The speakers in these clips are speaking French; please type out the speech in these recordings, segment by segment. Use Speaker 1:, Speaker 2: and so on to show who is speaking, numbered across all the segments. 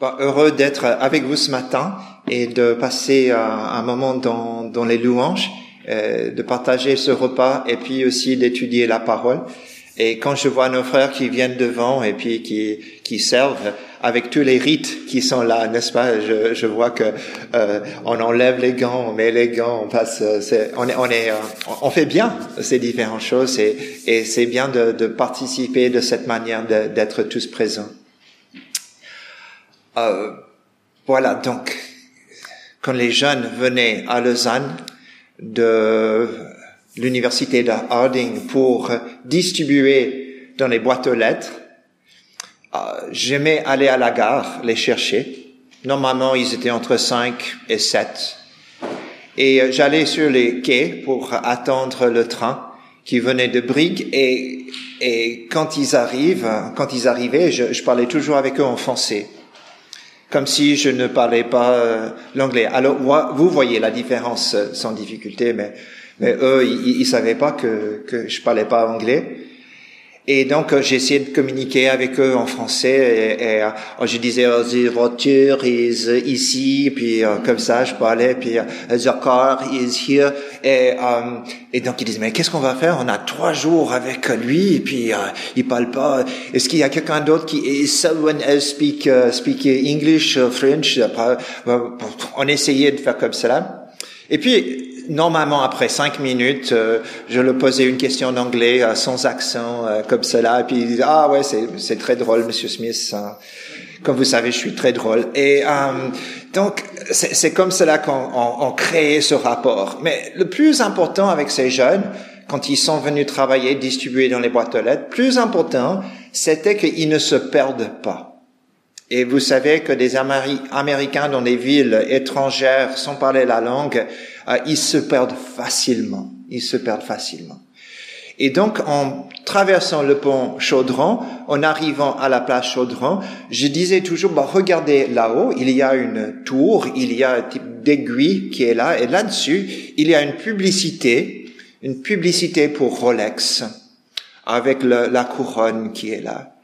Speaker 1: heureux d'être avec vous ce matin et de passer euh, un moment dans, dans les louanges, euh, de partager ce repas et puis aussi d'étudier la parole. Et quand je vois nos frères qui viennent devant et puis qui, qui servent avec tous les rites qui sont là, n'est-ce pas je, je, vois que euh, on enlève les gants, on met les gants, on passe, on est, on est, on fait bien ces différentes choses et, et c'est bien de, de participer de cette manière d'être tous présents. Euh, voilà, donc, quand les jeunes venaient à Lausanne de l'université de Harding pour distribuer dans les boîtes aux lettres, euh, j'aimais aller à la gare les chercher. Normalement, ils étaient entre 5 et 7. Et euh, j'allais sur les quais pour attendre le train qui venait de Brigue et, et quand ils arrivent, quand ils arrivaient, je, je parlais toujours avec eux en français comme si je ne parlais pas euh, l'anglais. Alors, vous voyez la différence euh, sans difficulté, mais, mais eux, ils, ils savaient pas que, que je parlais pas anglais. Et donc, euh, j'ai essayé de communiquer avec eux en français et, et euh, je disais, oh, the voiture is ici, puis comme ça, je parlais, puis the car is here. Et, et donc, ils disaient, mais qu'est-ce qu'on va faire? On a trois jours avec lui, et puis il parle pas. Est-ce qu'il y a quelqu'un d'autre qui, is someone else speak, speak English, French On essayait de faire comme cela. Et puis, normalement, après cinq minutes, euh, je le posais une question en anglais euh, sans accent, euh, comme cela, et puis il disait ah ouais, c'est très drôle, Monsieur Smith. Comme vous savez, je suis très drôle. Et donc, c'est comme cela qu'on on, crée ce rapport. Mais le plus important avec ces jeunes, quand ils sont venus travailler, distribuer dans les boîtes aux lettres, plus important, c'était qu'ils ne se perdent pas. Et vous savez que des Américains dans des villes étrangères, sans parler la langue, euh, ils se perdent facilement. Ils se perdent facilement. Et donc, en traversant le pont Chaudron, en arrivant à la place Chaudron, je disais toujours, bah, regardez là-haut, il y a une tour, il y a un type d'aiguille qui est là, et là-dessus, il y a une publicité, une publicité pour Rolex, avec la couronne qui est là.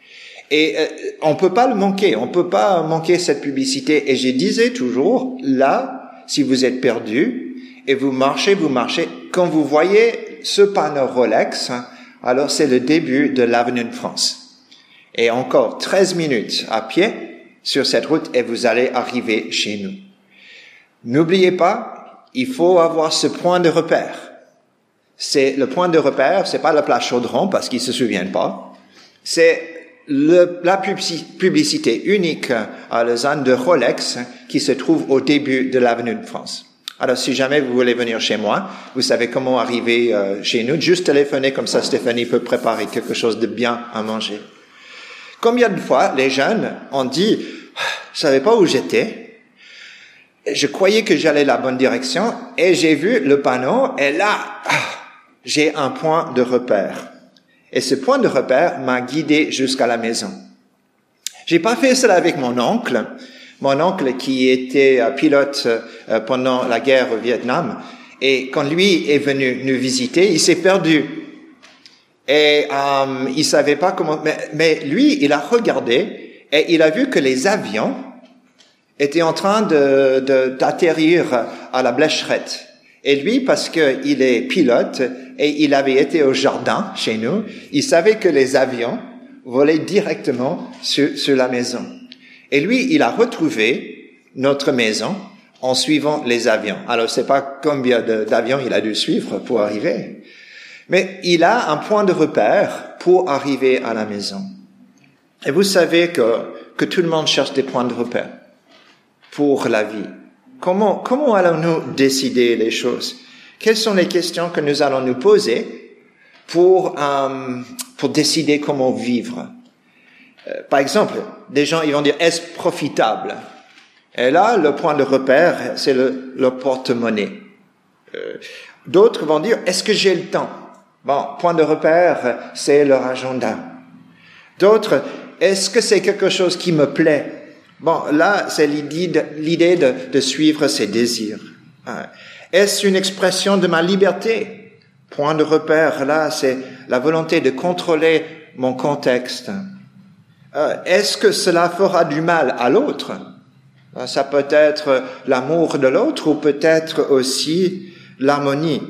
Speaker 1: Et euh, on peut pas le manquer, on peut pas manquer cette publicité. Et je disais toujours, là, si vous êtes perdu et vous marchez, vous marchez, quand vous voyez ce panneau Rolex, alors c'est le début de l'avenue de France. Et encore 13 minutes à pied sur cette route et vous allez arriver chez nous. N'oubliez pas, il faut avoir ce point de repère. C'est le point de repère, c'est pas la place Chaudron parce qu'ils se souviennent pas. C'est la publicité unique à Lausanne de Rolex qui se trouve au début de l'avenue de France. Alors, si jamais vous voulez venir chez moi, vous savez comment arriver euh, chez nous. Juste téléphoner comme ça, Stéphanie peut préparer quelque chose de bien à manger. Combien de fois les jeunes ont dit, je savais pas où j'étais, je croyais que j'allais la bonne direction et j'ai vu le panneau et là, ah, j'ai un point de repère. Et ce point de repère m'a guidé jusqu'à la maison. J'ai pas fait cela avec mon oncle, mon oncle qui était pilote euh, pendant la guerre au Vietnam. Et quand lui est venu nous visiter, il s'est perdu. Et euh, il savait pas comment. Mais, mais, lui, il a regardé et il a vu que les avions étaient en train de d'atterrir à la Blécherette. Et lui, parce qu'il est pilote et il avait été au jardin chez nous, il savait que les avions volaient directement sur, sur la maison. Et lui, il a retrouvé notre maison en suivant les avions. Alors, je sais pas combien d'avions il a dû suivre pour arriver, mais il a un point de repère pour arriver à la maison. Et vous savez que, que tout le monde cherche des points de repère pour la vie. Comment, comment allons-nous décider les choses? Quelles sont les questions que nous allons nous poser pour, euh, pour décider comment vivre? Euh, Par exemple, des gens ils vont dire est-ce profitable? Et là, le point de repère, c'est le, le porte-monnaie. Euh, D'autres vont dire est-ce que j'ai le temps? Bon, point de repère, c'est leur agenda. D'autres, est-ce que c'est quelque chose qui me plaît? Bon, là, c'est l'idée de, suivre ses désirs. Hein. Est-ce une expression de ma liberté? Point de repère, là, c'est la volonté de contrôler mon contexte. Euh, est-ce que cela fera du mal à l'autre? Euh, Ça peut être l'amour de l'autre ou peut-être aussi l'harmonie.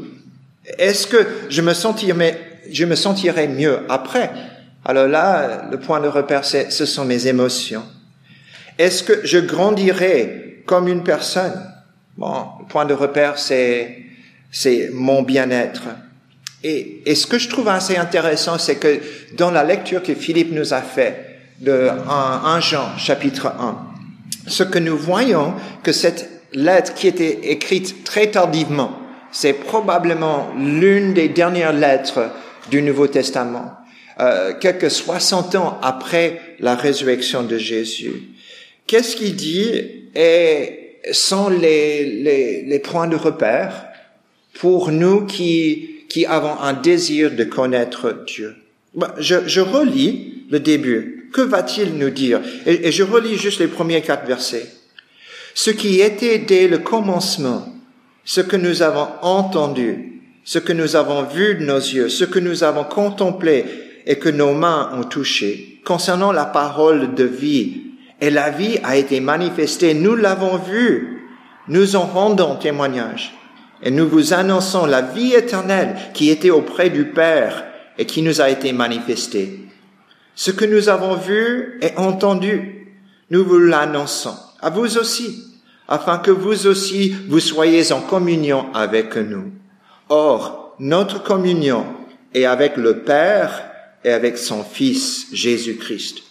Speaker 1: Est-ce que je me sentirais, je me sentirais mieux après? Alors là, le point de repère, ce sont mes émotions. Est-ce que je grandirai comme une personne? Bon, le point de repère, c'est c'est mon bien-être. Et, et ce que je trouve assez intéressant, c'est que dans la lecture que Philippe nous a fait de 1, Jean chapitre 1, ce que nous voyons, que cette lettre qui était écrite très tardivement, c'est probablement l'une des dernières lettres du Nouveau Testament, euh, quelques 60 ans après la résurrection de Jésus. Qu'est-ce qu'il dit et sont les, les, les points de repère pour nous qui, qui avons un désir de connaître Dieu? Je, je relis le début. Que va-t-il nous dire et, je relis juste les premiers quatre versets. Ce qui était dès le commencement, ce que nous avons entendu, ce que nous avons vu de nos yeux, ce que nous avons contemplé et que nos mains ont touché, concernant la parole de vie. Et la vie a été manifestée, nous l'avons vue, nous en rendons témoignage. Et nous vous annonçons la vie éternelle qui était auprès du Père et qui nous a été manifestée. Ce que nous avons vu et entendu, nous vous l'annonçons à vous aussi, afin que vous aussi vous soyez en communion avec nous. Or, notre communion est avec le Père et avec son Fils Jésus-Christ.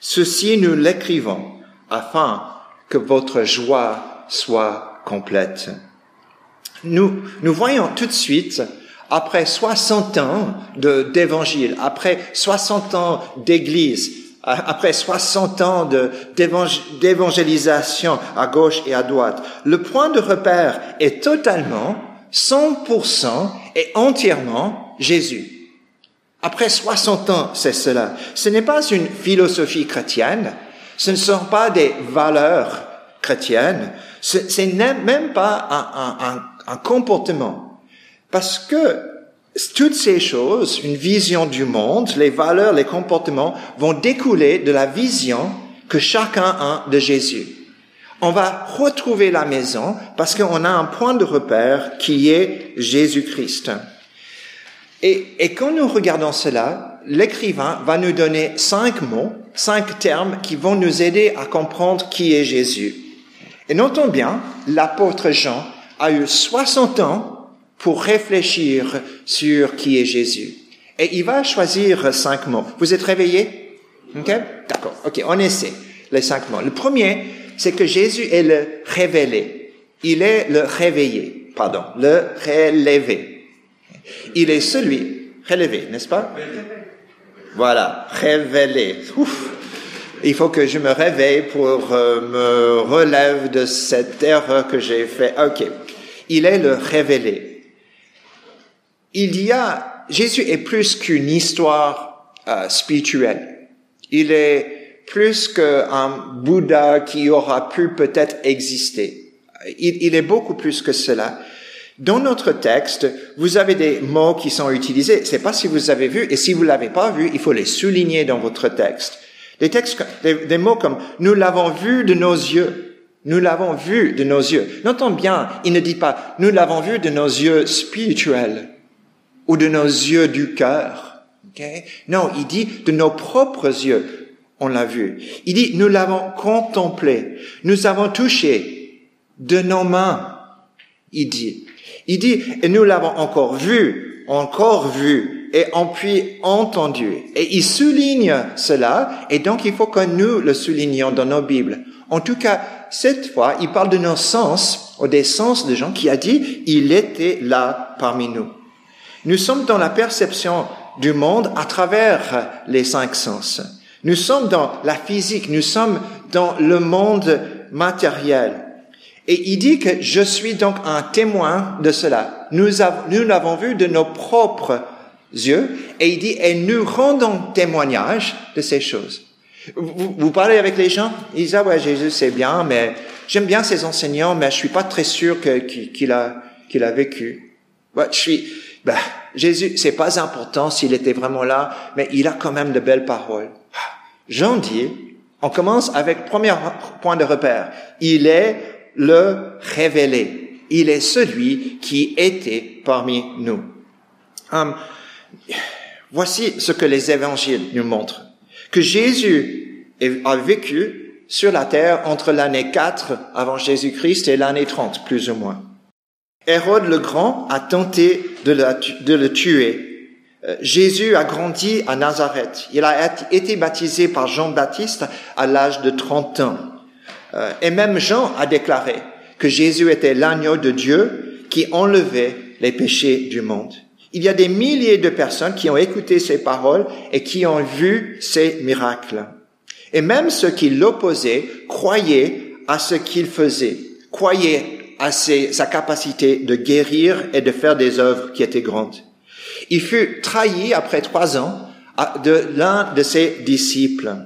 Speaker 1: Ceci nous l'écrivons afin que votre joie soit complète nous, nous voyons tout de suite, après 60 ans d'évangile, après 60 ans d'église, après 60 ans d'évangélisation à gauche et à droite, le point de repère est totalement, 100% et entièrement Jésus. Après 60 ans, c'est cela. Ce n'est pas une philosophie chrétienne, ce ne sont pas des valeurs chrétiennes, ce n'est même pas un, comportement. Parce que toutes ces choses, une vision du monde, les valeurs, les comportements, vont découler de la vision que chacun a de Jésus. On va retrouver la maison parce qu'on a un point de repère qui est Jésus-Christ. Et, quand nous regardons cela, l'écrivain va nous donner cinq mots, cinq termes qui vont nous aider à comprendre qui est Jésus. Et notons bien, l'apôtre Jean a eu 60 ans pour réfléchir sur qui est Jésus. Et il va choisir cinq mots. Vous êtes réveillés? OK? D'accord. OK, on essaie les cinq mots. Le premier, c'est que Jésus est le révélé. Il est le réveillé. Pardon, le relevé. Il est celui relevé, n'est-ce pas? Voilà, révélé. Ouf. Il faut que je me réveille pour euh, me relève de cette erreur que j'ai fait. OK il est le révélé. Il y a, Jésus est plus qu'une histoire euh, spirituelle. Il est plus qu'un Bouddha qui aura pu peut-être exister. Il, il, est beaucoup plus que cela. Dans notre texte, vous avez des mots qui sont utilisés. C'est pas si vous avez vu, et si vous l'avez pas vu, il faut les souligner dans votre texte. Des textes, des mots comme nous l'avons vu de nos yeux. Nous l'avons vu de nos yeux. Notons bien, il ne dit pas nous l'avons vu de nos yeux spirituels ou de nos yeux du cœur. Okay? Non, il dit de nos propres yeux, on l'a vu. Il dit nous l'avons contemplé, nous avons touché de nos mains. Il dit, il dit et nous l'avons encore vu, encore vu et en puis entendu. Et il souligne cela et donc il faut que nous le soulignions dans nos Bibles. En tout cas, cette fois, il parle de nos sens, ou des sens de gens qui a dit, il était là parmi nous. Nous sommes dans la perception du monde à travers les cinq sens. Nous sommes dans la physique, nous sommes dans le monde matériel. Et il dit que je suis donc un témoin de cela. Nous, nous l'avons vu de nos propres yeux. Et il dit, et nous rendons témoignage de ces choses. Vous, parlez avec les gens, ils disent, ah ouais, Jésus c'est bien, mais j'aime bien ses enseignants, mais je suis pas très sûr qu'il a, vécu. Je suis, bah, Jésus, c'est pas important s'il était vraiment là, mais il a quand même de belles paroles. Jean dit, on commence avec premier point de repère. Il est le révélé. Il est celui qui était parmi nous. Hum, voici ce que les évangiles nous montrent. Que Jésus a vécu sur la terre entre l'année 4 avant Jésus-Christ et l'année 30, plus ou moins. Hérode le Grand a tenté de le, tuer. Euh, Jésus a grandi à Nazareth. Il a été baptisé par Jean-Baptiste à l'âge de 30 ans. Euh, et même Jean a déclaré que Jésus était l'agneau de Dieu qui enlevait les péchés du monde. Il y a des milliers de personnes qui ont écouté ces paroles et qui ont vu ces miracles. Et même ceux qui l'opposaient croyaient à ce qu'il faisait, croyaient à sa capacité de guérir et de faire des œuvres qui étaient grandes. Il fut trahi après trois ans de l'un de ses disciples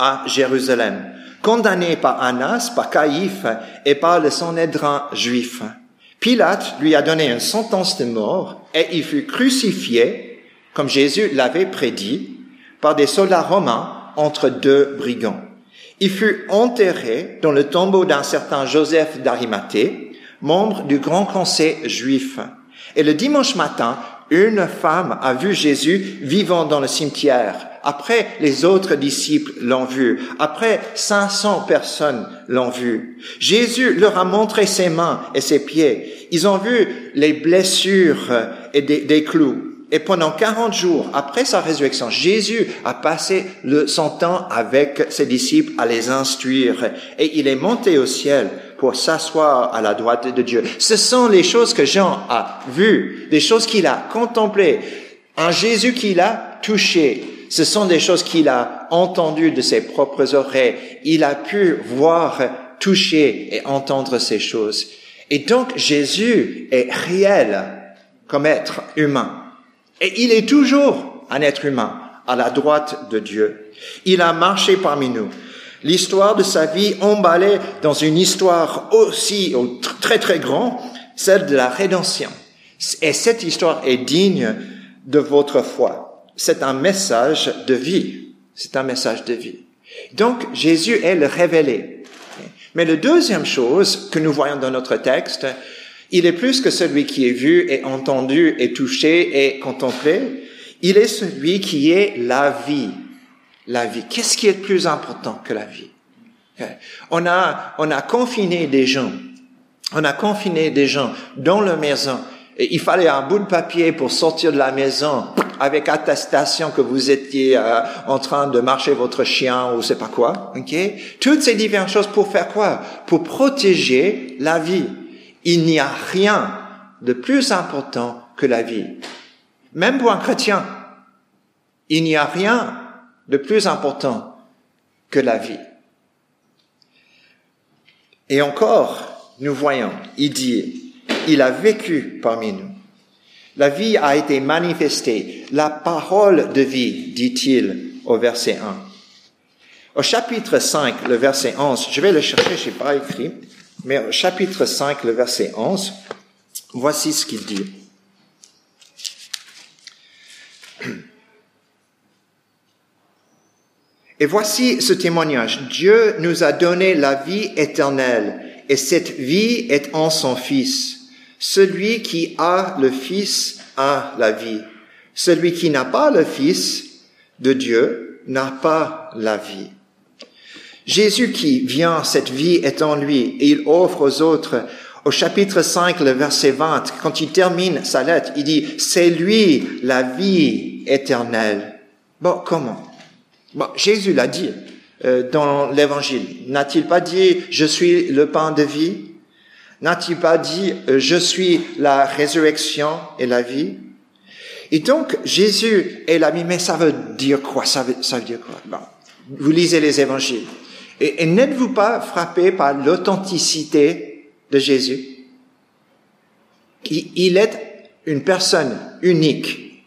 Speaker 1: à Jérusalem, condamné par Annas, par Caïphe et par le Sanhédrin juif. Pilate lui a donné une sentence de mort et il fut crucifié, comme Jésus l'avait prédit, par des soldats romains entre deux brigands. Il fut enterré dans le tombeau d'un certain Joseph d'Arimathée, membre du grand conseil juif. Et le dimanche matin, une femme a vu Jésus vivant dans le cimetière. Après, les autres disciples l'ont vu. Après, 500 personnes l'ont vu. Jésus leur a montré ses mains et ses pieds. Ils ont vu les blessures et des, des clous. Et pendant 40 jours, après sa résurrection, Jésus a passé le, son temps avec ses disciples à les instruire. Et il est monté au ciel pour s'asseoir à la droite de Dieu. Ce sont les choses que Jean a vues, des choses qu'il a contemplées, un Jésus qu'il a touché. Ce sont des choses qu'il a entendues de ses propres oreilles. Il a pu voir, toucher et entendre ces choses. Et donc Jésus est réel comme être humain. Et il est toujours un être humain à la droite de Dieu. Il a marché parmi nous. L'histoire de sa vie emballée dans une histoire aussi très très grande, celle de la rédemption. Et cette histoire est digne de votre foi. C'est un message de vie. C'est un message de vie. Donc Jésus est le révélé. Mais la deuxième chose que nous voyons dans notre texte, il est plus que celui qui est vu et entendu et touché et contemplé. Il est celui qui est la vie. La vie. Qu'est-ce qui est plus important que la vie? On a, on a confiné des gens. On a confiné des gens dans leur maison. Et il fallait un bout de papier pour sortir de la maison avec attestation que vous étiez euh, en train de marcher votre chien ou c'est pas quoi. Ok? Toutes ces différentes choses pour faire quoi? Pour protéger la vie. Il n'y a rien de plus important que la vie. Même pour un chrétien, il n'y a rien de plus important que la vie. Et encore, nous voyons, il dit, il a vécu parmi nous. La vie a été manifestée, la parole de vie, dit-il au verset 1. Au chapitre 5, le verset 11, je vais le chercher, je n'ai pas écrit, mais chapitre 5, le verset 11, voici ce qu'il dit. Et voici ce témoignage. Dieu nous a donné la vie éternelle et cette vie est en son Fils. Celui qui a le Fils a la vie. Celui qui n'a pas le Fils de Dieu n'a pas la vie. Jésus qui vient, cette vie est en lui et il offre aux autres. Au chapitre 5, le verset 20, quand il termine sa lettre, il dit, c'est lui la vie éternelle. Bon, comment? Bon, Jésus l'a dit euh, dans l'évangile. N'a-t-il pas dit, je suis le pain de vie? N'a-t-il pas dit, euh, je suis la résurrection et la vie? Et donc, Jésus est la vie, mais ça veut dire quoi? Ça veut, ça veut dire quoi? Bon, Vous lisez les évangiles. Et, n'êtes-vous pas frappé par l'authenticité de Jésus? Il, est une personne unique.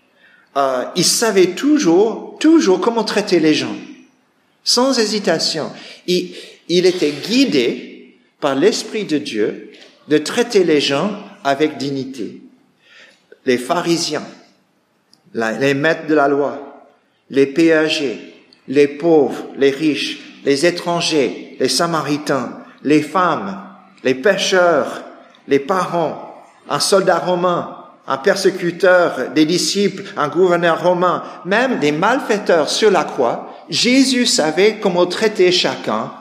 Speaker 1: Euh, il savait toujours, toujours comment traiter les gens, sans hésitation. Il, il était guidé par l'Esprit de Dieu de traiter les gens avec dignité. Les pharisiens, les maîtres de la loi, les péagers, les pauvres, les riches, les étrangers, les samaritains, les femmes, les pêcheurs, les parents, un soldat romain, un persécuteur des disciples, un gouverneur romain, même des malfaiteurs sur la croix, Jésus savait comment traiter chacun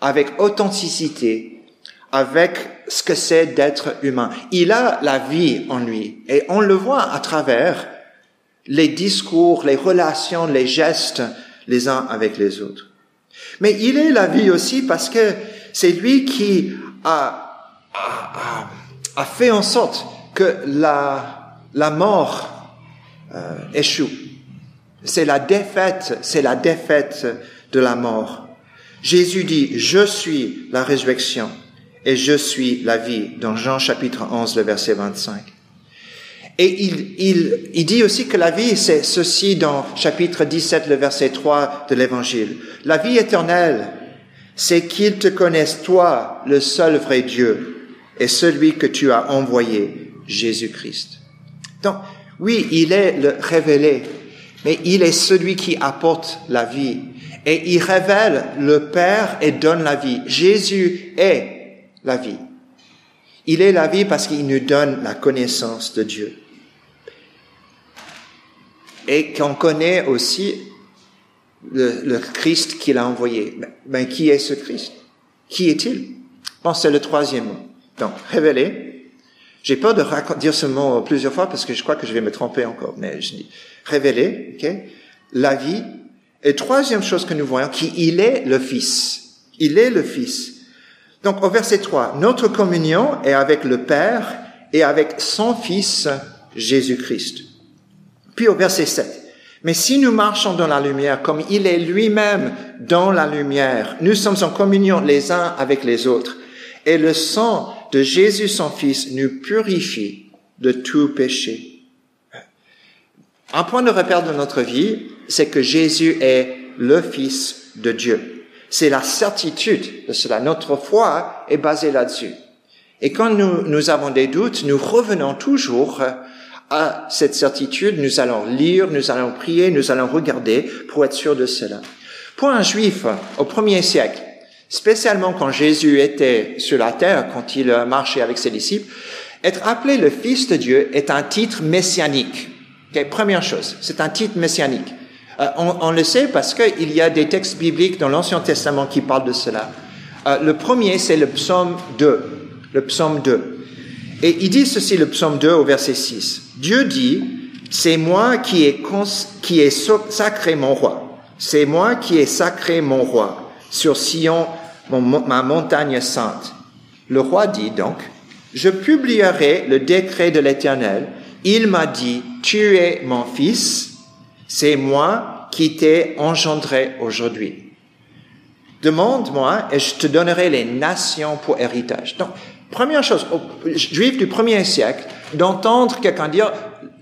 Speaker 1: avec authenticité, avec ce que c'est d'être humain. Il a la vie en lui et on le voit à travers les discours, les relations, les gestes les uns avec les autres. Mais il est la vie aussi parce que c'est lui qui a, fait en sorte que la, la mort euh, échoue. C'est la défaite, c'est la défaite de la mort. Jésus dit, je suis la résurrection et je suis la vie, dans Jean chapitre 11, le verset 25. Et il, il, il dit aussi que la vie, c'est ceci dans chapitre 17, le verset 3 de l'évangile. La vie éternelle, c'est qu'ils te connaissent toi, le seul vrai Dieu, et celui que tu as envoyé, Jésus-Christ. Donc, oui, il est le révélé, mais il est celui qui apporte la vie. Et il révèle le Père et donne la vie. Jésus est la vie. Il est la vie parce qu'il nous donne la connaissance de Dieu et qu'on connaît aussi le, Christ qu'il a envoyé. Ben, ben, qui est ce Christ? Qui est-il? Bon, c'est le troisième mot. Donc, révélé. J'ai peur de dire ce mot plusieurs fois parce que je crois que je vais me tromper encore, mais je dis révélé, ok? La vie. Et troisième chose que nous voyons, qu'il est le Fils. Il est le Fils. Donc, au verset 3, notre communion est avec le Père et avec son Fils, Jésus-Christ. Puis au verset 7. Mais si nous marchons dans la lumière comme il est lui-même dans la lumière, nous sommes en communion les uns avec les autres. Et le sang de Jésus son Fils nous purifie de tout péché. Un point de repère de notre vie, c'est que Jésus est le Fils de Dieu. C'est la certitude de cela. Notre foi est basée là-dessus. Et quand nous, nous avons des doutes, nous revenons toujours à cette certitude, nous allons lire, nous allons prier, nous allons regarder pour être sûr de cela. Pour un juif au premier siècle, spécialement quand Jésus était sur la terre, quand il marchait avec ses disciples, être appelé le Fils de Dieu est un titre messianique. première chose, c'est un titre messianique. Euh, on, le sait parce qu'il y a des textes bibliques dans l'Ancien Testament qui parlent de cela. Euh, le premier, c'est le psaume 2. Le psaume 2. Et il dit ceci, le psaume 2 au verset 6. Dieu dit, c'est moi qui ai, qui sacré mon roi. C'est moi qui ai sacré mon roi sur Sion, ma montagne sainte. Le roi dit donc, je publierai le décret de l'Éternel. Il m'a dit, tu es mon fils, c'est moi qui t'ai engendré aujourd'hui. Demande-moi et je te donnerai les nations pour héritage. Donc, première chose, aux juifs du premier siècle, d'entendre quelqu'un dire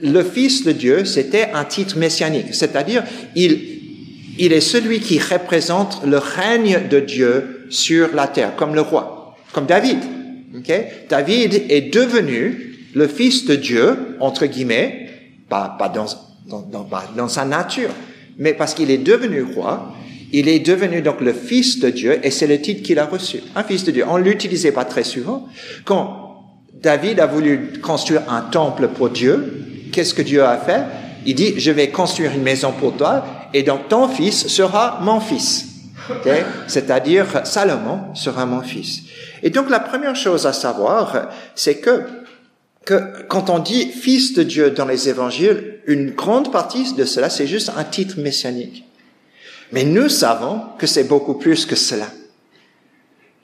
Speaker 1: le Fils de Dieu, c'était un titre messianique, c'est-à-dire il, il est celui qui représente le règne de Dieu sur la terre, comme le roi, comme David. Okay? David est devenu le Fils de Dieu, entre guillemets, pas, pas dans, dans, dans sa nature, mais parce qu'il est devenu roi, il est devenu donc le Fils de Dieu et c'est le titre qu'il a reçu. Un Fils de Dieu. On l'utilisait pas très souvent. Quand David a voulu construire un temple pour Dieu, qu'est-ce que Dieu a fait? Il dit, je vais construire une maison pour toi et donc ton fils sera mon fils. C'est-à-dire Salomon sera mon fils. Et donc la première chose à savoir, c'est que, que quand on dit fils de Dieu dans les évangiles, une grande partie de cela, c'est juste un titre messianique. Mais nous savons que c'est beaucoup plus que cela.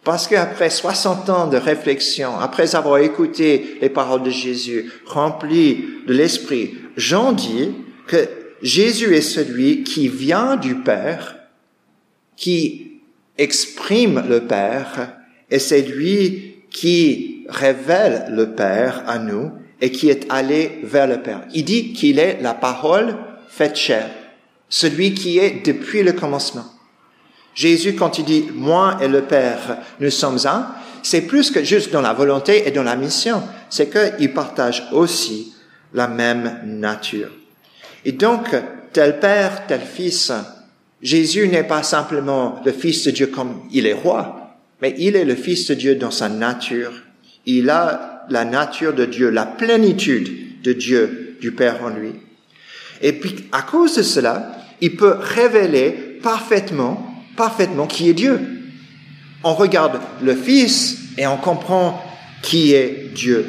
Speaker 1: Parce qu'après 60 ans de réflexion, après avoir écouté les paroles de Jésus, rempli de l'Esprit, Jean dit que Jésus est celui qui vient du Père, qui exprime le Père, et c'est lui qui révèle le Père à nous et qui est allé vers le Père. Il dit qu'il est la parole faite chair celui qui est depuis le commencement. Jésus, quand il dit moi et le Père, nous sommes un, c'est plus que juste dans la volonté et dans la mission, c'est qu'il partage aussi la même nature. Et donc, tel Père, tel Fils, Jésus n'est pas simplement le Fils de Dieu comme il est roi, mais il est le Fils de Dieu dans sa nature. Il a la nature de Dieu, la plénitude de Dieu, du Père en lui. Et puis, à cause de cela, il peut révéler parfaitement, parfaitement qui est Dieu. On regarde le Fils et on comprend qui est Dieu.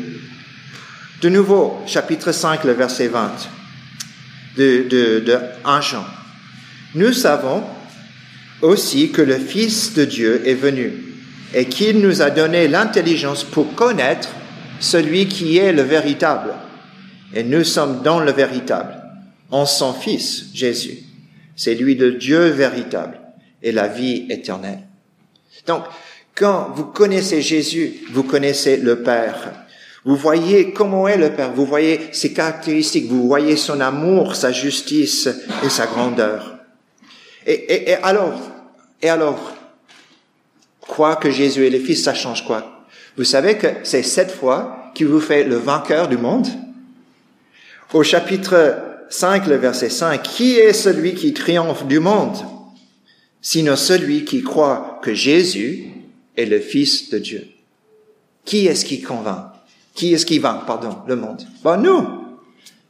Speaker 1: De nouveau, chapitre 5, le verset 20 de, de, de 1 Jean. Nous savons aussi que le Fils de Dieu est venu et qu'il nous a donné l'intelligence pour connaître celui qui est le véritable. Et nous sommes dans le véritable, en son Fils, Jésus. C'est lui le Dieu véritable et la vie éternelle. Donc, quand vous connaissez Jésus, vous connaissez le Père. Vous voyez comment est le Père, vous voyez ses caractéristiques, vous voyez son amour, sa justice et sa grandeur. Et, et, et alors, et alors, quoi que Jésus est le Fils, ça change quoi? Vous savez que c'est cette fois qui vous fait le vainqueur du monde Au chapitre 5, le verset 5, qui est celui qui triomphe du monde? Sinon celui qui croit que Jésus est le Fils de Dieu. Qui est-ce qui convainc? Qui est-ce qui vainc, pardon, le monde? Ben nous,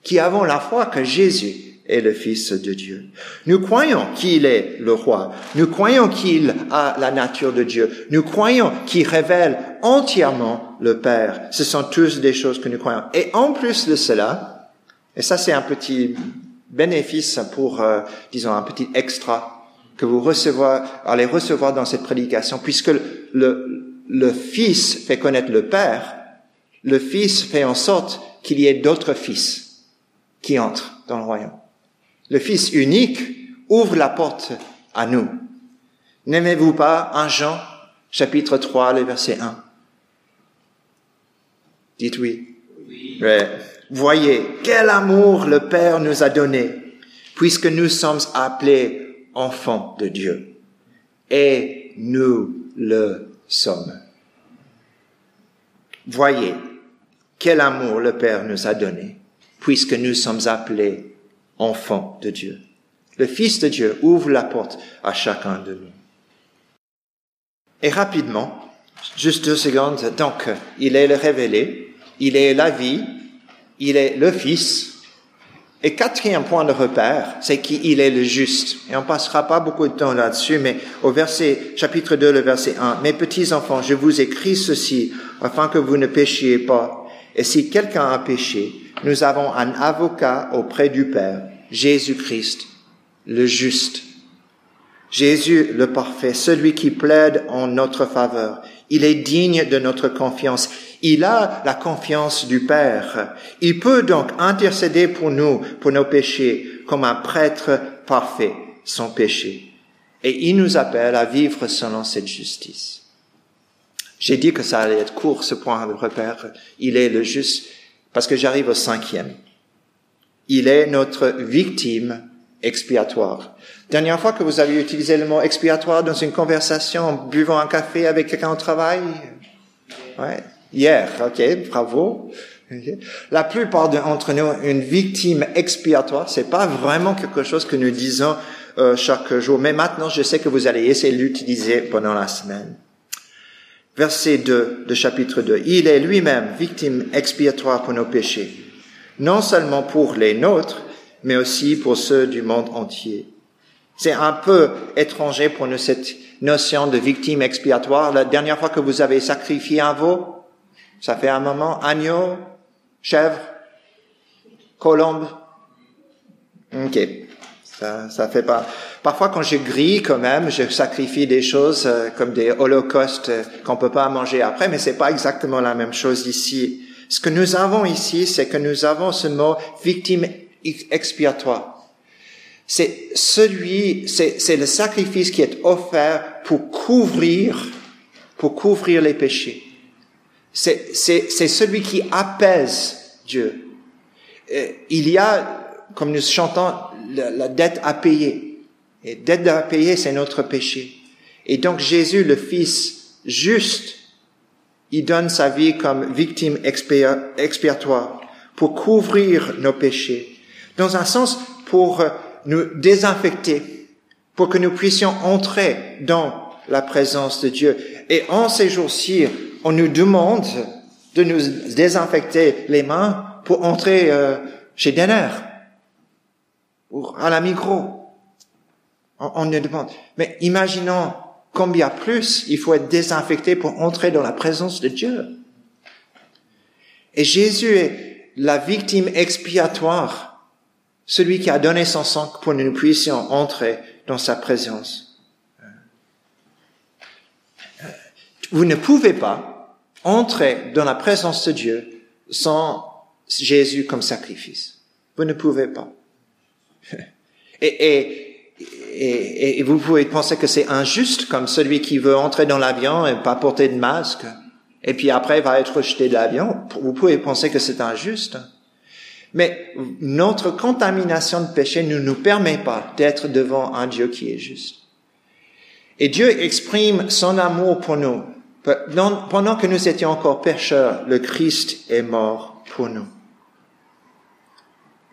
Speaker 1: qui avons la foi que Jésus est le Fils de Dieu. Nous croyons qu'il est le roi. Nous croyons qu'il a la nature de Dieu. Nous croyons qu'il révèle entièrement le Père. Ce sont tous des choses que nous croyons. Et en plus de cela, et ça c'est un petit bénéfice pour, euh, disons, un petit extra que vous recevez, allez recevoir dans cette prédication, puisque le, le Fils fait connaître le Père, le Fils fait en sorte qu'il y ait d'autres fils qui entrent dans le royaume le Fils unique, ouvre la porte à nous. N'aimez-vous pas un Jean, chapitre 3, le verset 1 Dites oui. oui. Voyez, quel amour le Père nous a donné, puisque nous sommes appelés enfants de Dieu. Et nous le sommes. Voyez, quel amour le Père nous a donné, puisque nous sommes appelés enfant de Dieu. Le Fils de Dieu ouvre la porte à chacun de nous. Et rapidement, juste deux secondes, donc il est le révélé, il est la vie, il est le Fils. Et quatrième point de repère, c'est qu'il est le juste. Et on passera pas beaucoup de temps là-dessus, mais au verset, chapitre 2, le verset 1, Mes petits enfants, je vous écris ceci afin que vous ne péchiez pas. Et si quelqu'un a péché, nous avons un avocat auprès du Père, Jésus-Christ, le juste. Jésus, le parfait, celui qui plaide en notre faveur. Il est digne de notre confiance. Il a la confiance du Père. Il peut donc intercéder pour nous, pour nos péchés, comme un prêtre parfait, sans péché. Et il nous appelle à vivre selon cette justice. J'ai dit que ça allait être court, ce point de repère. Il est le juste parce que j'arrive au cinquième. Il est notre victime expiatoire. Dernière fois que vous avez utilisé le mot expiatoire dans une conversation en buvant un café avec quelqu'un au travail? Ouais. Hier, ok, bravo. La plupart d'entre nous, une victime expiatoire, c'est pas vraiment quelque chose que nous disons euh, chaque jour. Mais maintenant, je sais que vous allez essayer de l'utiliser pendant la semaine. Verset 2 de chapitre 2. Il est lui-même victime expiatoire pour nos péchés, non seulement pour les nôtres, mais aussi pour ceux du monde entier. C'est un peu étranger pour nous cette notion de victime expiatoire. La dernière fois que vous avez sacrifié un veau, ça fait un moment, agneau, chèvre, colombe. Ok, ça, ça fait pas. Parfois, quand je grille, quand même, je sacrifie des choses euh, comme des holocaustes euh, qu'on peut pas manger après, mais c'est pas exactement la même chose ici. Ce que nous avons ici, c'est que nous avons ce mot victime expiatoire. C'est celui, c'est le sacrifice qui est offert pour couvrir, pour couvrir les péchés. C'est celui qui apaise Dieu. Euh, il y a, comme nous chantons, la, la dette à payer. Et dette à payer, c'est notre péché. Et donc Jésus, le Fils juste, il donne sa vie comme victime expiatoire pour couvrir nos péchés. Dans un sens, pour nous désinfecter, pour que nous puissions entrer dans la présence de Dieu. Et en ces jours-ci, on nous demande de nous désinfecter les mains pour entrer euh, chez Denner ou à la micro. On, on nous demande. Mais imaginons combien plus il faut être désinfecté pour entrer dans la présence de Dieu. Et Jésus est la victime expiatoire, celui qui a donné son sang pour que nous puissions entrer dans sa présence. Vous ne pouvez pas entrer dans la présence de Dieu sans Jésus comme sacrifice. Vous ne pouvez pas. Et, et, et, et vous pouvez penser que c'est injuste comme celui qui veut entrer dans l'avion et pas porter de masque et puis après va être jeté de l'avion. Vous pouvez penser que c'est injuste. Mais notre contamination de péché ne nous permet pas d'être devant un Dieu qui est juste. Et Dieu exprime son amour pour nous. Pendant que nous étions encore pécheurs, le Christ est mort pour nous.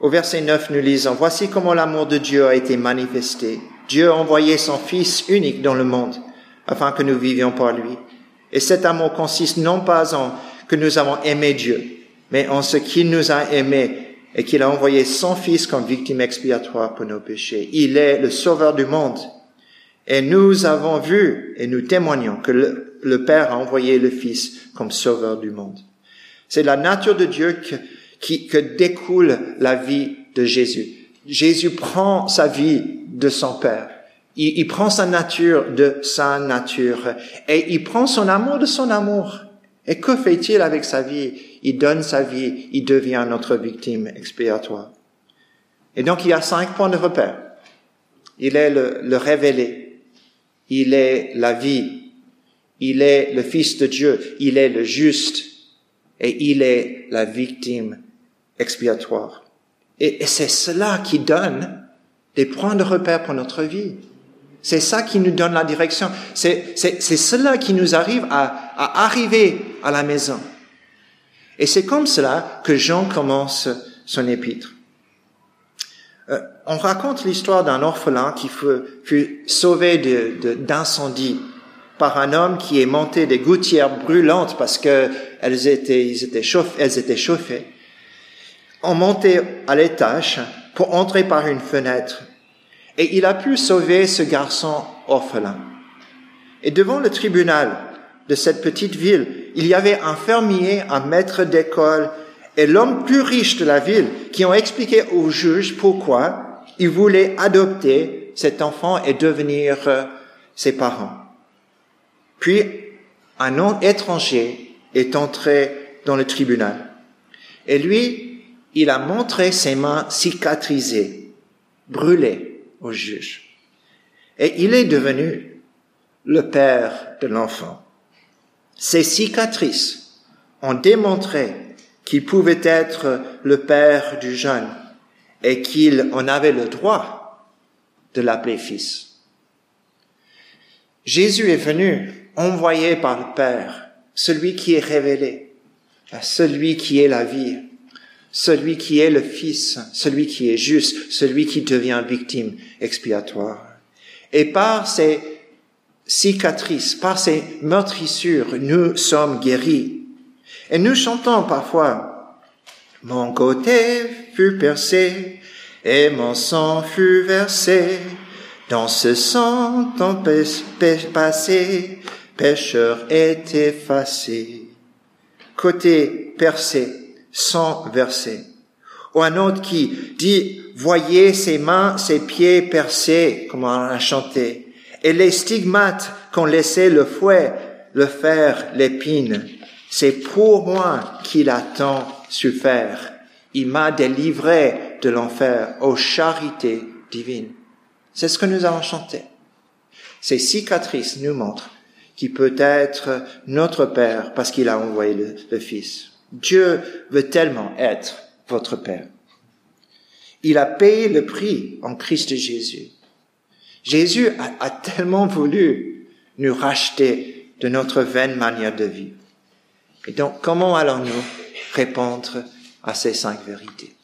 Speaker 1: Au verset 9, nous lisons, Voici comment l'amour de Dieu a été manifesté. Dieu a envoyé son Fils unique dans le monde, afin que nous vivions par lui. Et cet amour consiste non pas en que nous avons aimé Dieu, mais en ce qu'il nous a aimés et qu'il a envoyé son Fils comme victime expiatoire pour nos péchés. Il est le Sauveur du monde. Et nous avons vu et nous témoignons que le, Père a envoyé le Fils comme Sauveur du monde. C'est la nature de Dieu que, qui, que découle la vie de Jésus. Jésus prend sa vie de son Père. Il, il, prend sa nature de sa nature et il prend son amour de son amour. Et que fait-il avec sa vie? Il donne sa vie, il devient notre victime expiatoire. Et donc il y a cinq points de repère. Il est le, le révélé, il est la vie, il est le Fils de Dieu, il est le juste et il est la victime expiatoire. Et, c'est cela qui donne des points de repère pour notre vie. C'est ça qui nous donne la direction. C'est, cela qui nous arrive à, à arriver à la maison. Et c'est comme cela que Jean commence son épître. Euh, on raconte l'histoire d'un orphelin qui fut, fut sauvé d'incendie par un homme qui est monté des gouttières brûlantes parce que elles étaient, ils chauffées, elles étaient chauffées. On montait à l'étage pour entrer par une fenêtre et il a pu sauver ce garçon orphelin. Et devant le tribunal de cette petite ville, il y avait un fermier, un maître d'école et l'homme plus riche de la ville qui ont expliqué au juge pourquoi il voulait adopter cet enfant et devenir euh, ses parents. Puis, un nom étranger est entré dans le tribunal. Et lui, il a montré ses mains cicatrisées, brûlées au juge. Et il est devenu le père de l'enfant. Ses cicatrices ont démontré qu'il pouvait être le père du jeune et qu'il en avait le droit de l'appeler fils. Jésus est venu envoyé par le Père, celui qui est révélé, celui qui est la vie, celui qui est le Fils, celui qui est juste, celui qui devient victime expiatoire. Et par ces cicatrices, par ces meurtrissures, nous sommes guéris. Et nous chantons parfois, mon côté fut percé et mon sang fut versé. Dans ce sang, ton passé, pécheur est effacé. Côté percé, sans verset. Ou un autre qui dit, voyez ses mains, ses pieds percés, comme on a chanté, et les stigmates qu'ont laissé le fouet, le fer, l'épine. C'est pour moi qu'il a tant souffert. Il m'a délivré de l'enfer aux charités divines. C'est ce que nous avons chanté. Ces cicatrices nous montrent qu'il peut être notre Père parce qu'il a envoyé le, Fils. Dieu veut tellement être votre Père. Il a payé le prix en Christ Jésus. Jésus a, tellement voulu nous racheter de notre vaine manière de vivre. Et donc, comment allons-nous répondre à ces cinq vérités?